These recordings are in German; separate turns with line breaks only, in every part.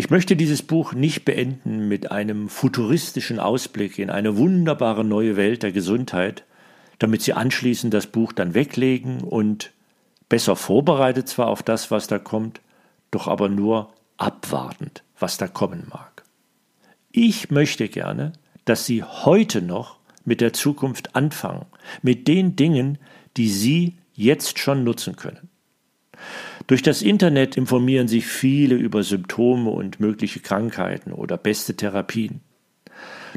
Ich möchte dieses Buch nicht beenden mit einem futuristischen Ausblick in eine wunderbare neue Welt der Gesundheit, damit Sie anschließend das Buch dann weglegen und besser vorbereitet zwar auf das, was da kommt, doch aber nur abwartend, was da kommen mag. Ich möchte gerne, dass Sie heute noch mit der Zukunft anfangen, mit den Dingen, die Sie jetzt schon nutzen können. Durch das Internet informieren sich viele über Symptome und mögliche Krankheiten oder beste Therapien.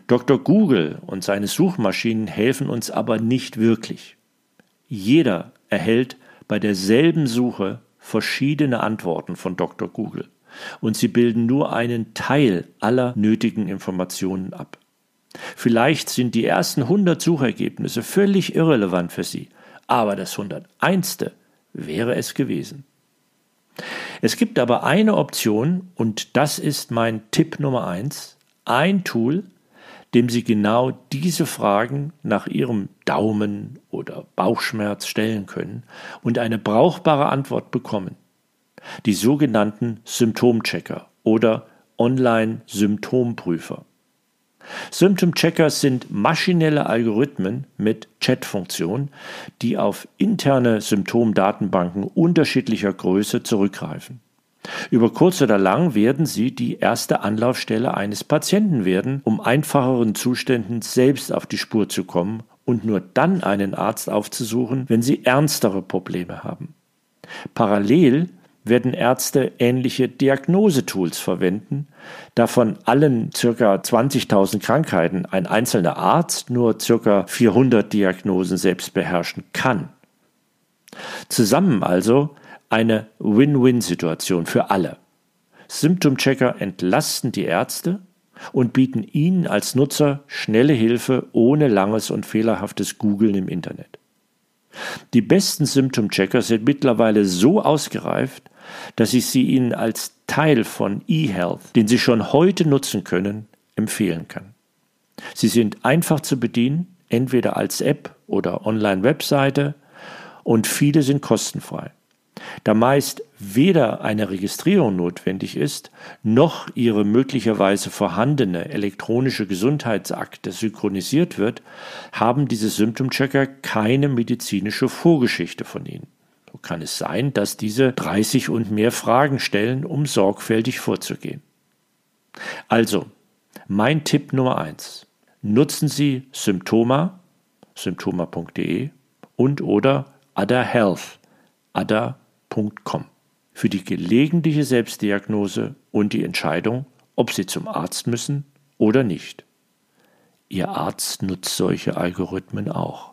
Dr. Google und seine Suchmaschinen helfen uns aber nicht wirklich. Jeder erhält bei derselben Suche verschiedene Antworten von Dr. Google und sie bilden nur einen Teil aller nötigen Informationen ab. Vielleicht sind die ersten 100 Suchergebnisse völlig irrelevant für Sie, aber das 101. wäre es gewesen. Es gibt aber eine Option, und das ist mein Tipp Nummer eins, ein Tool, dem Sie genau diese Fragen nach Ihrem Daumen oder Bauchschmerz stellen können und eine brauchbare Antwort bekommen. Die sogenannten Symptomchecker oder Online-Symptomprüfer. Symptom-Checkers sind maschinelle Algorithmen mit Chat-Funktion, die auf interne Symptomdatenbanken unterschiedlicher Größe zurückgreifen. Über kurz oder lang werden sie die erste Anlaufstelle eines Patienten werden, um einfacheren Zuständen selbst auf die Spur zu kommen und nur dann einen Arzt aufzusuchen, wenn sie ernstere Probleme haben. Parallel werden Ärzte ähnliche Diagnosetools verwenden, da von allen ca. 20.000 Krankheiten ein einzelner Arzt nur ca. 400 Diagnosen selbst beherrschen kann. Zusammen also eine Win-Win-Situation für alle. Symptomchecker entlasten die Ärzte und bieten ihnen als Nutzer schnelle Hilfe ohne langes und fehlerhaftes Googlen im Internet. Die besten Symptom-Checker sind mittlerweile so ausgereift, dass ich sie Ihnen als Teil von eHealth, den Sie schon heute nutzen können, empfehlen kann. Sie sind einfach zu bedienen, entweder als App oder Online-Webseite und viele sind kostenfrei. Da meist weder eine Registrierung notwendig ist, noch Ihre möglicherweise vorhandene elektronische Gesundheitsakte synchronisiert wird, haben diese Symptomchecker keine medizinische Vorgeschichte von Ihnen. Kann es sein, dass diese 30 und mehr Fragen stellen, um sorgfältig vorzugehen. Also, mein Tipp Nummer eins: Nutzen Sie Symptoma, symptoma.de und oder Ada Health, ada www.ärzte.com für die gelegentliche Selbstdiagnose und die Entscheidung, ob Sie zum Arzt müssen oder nicht. Ihr Arzt nutzt solche Algorithmen auch.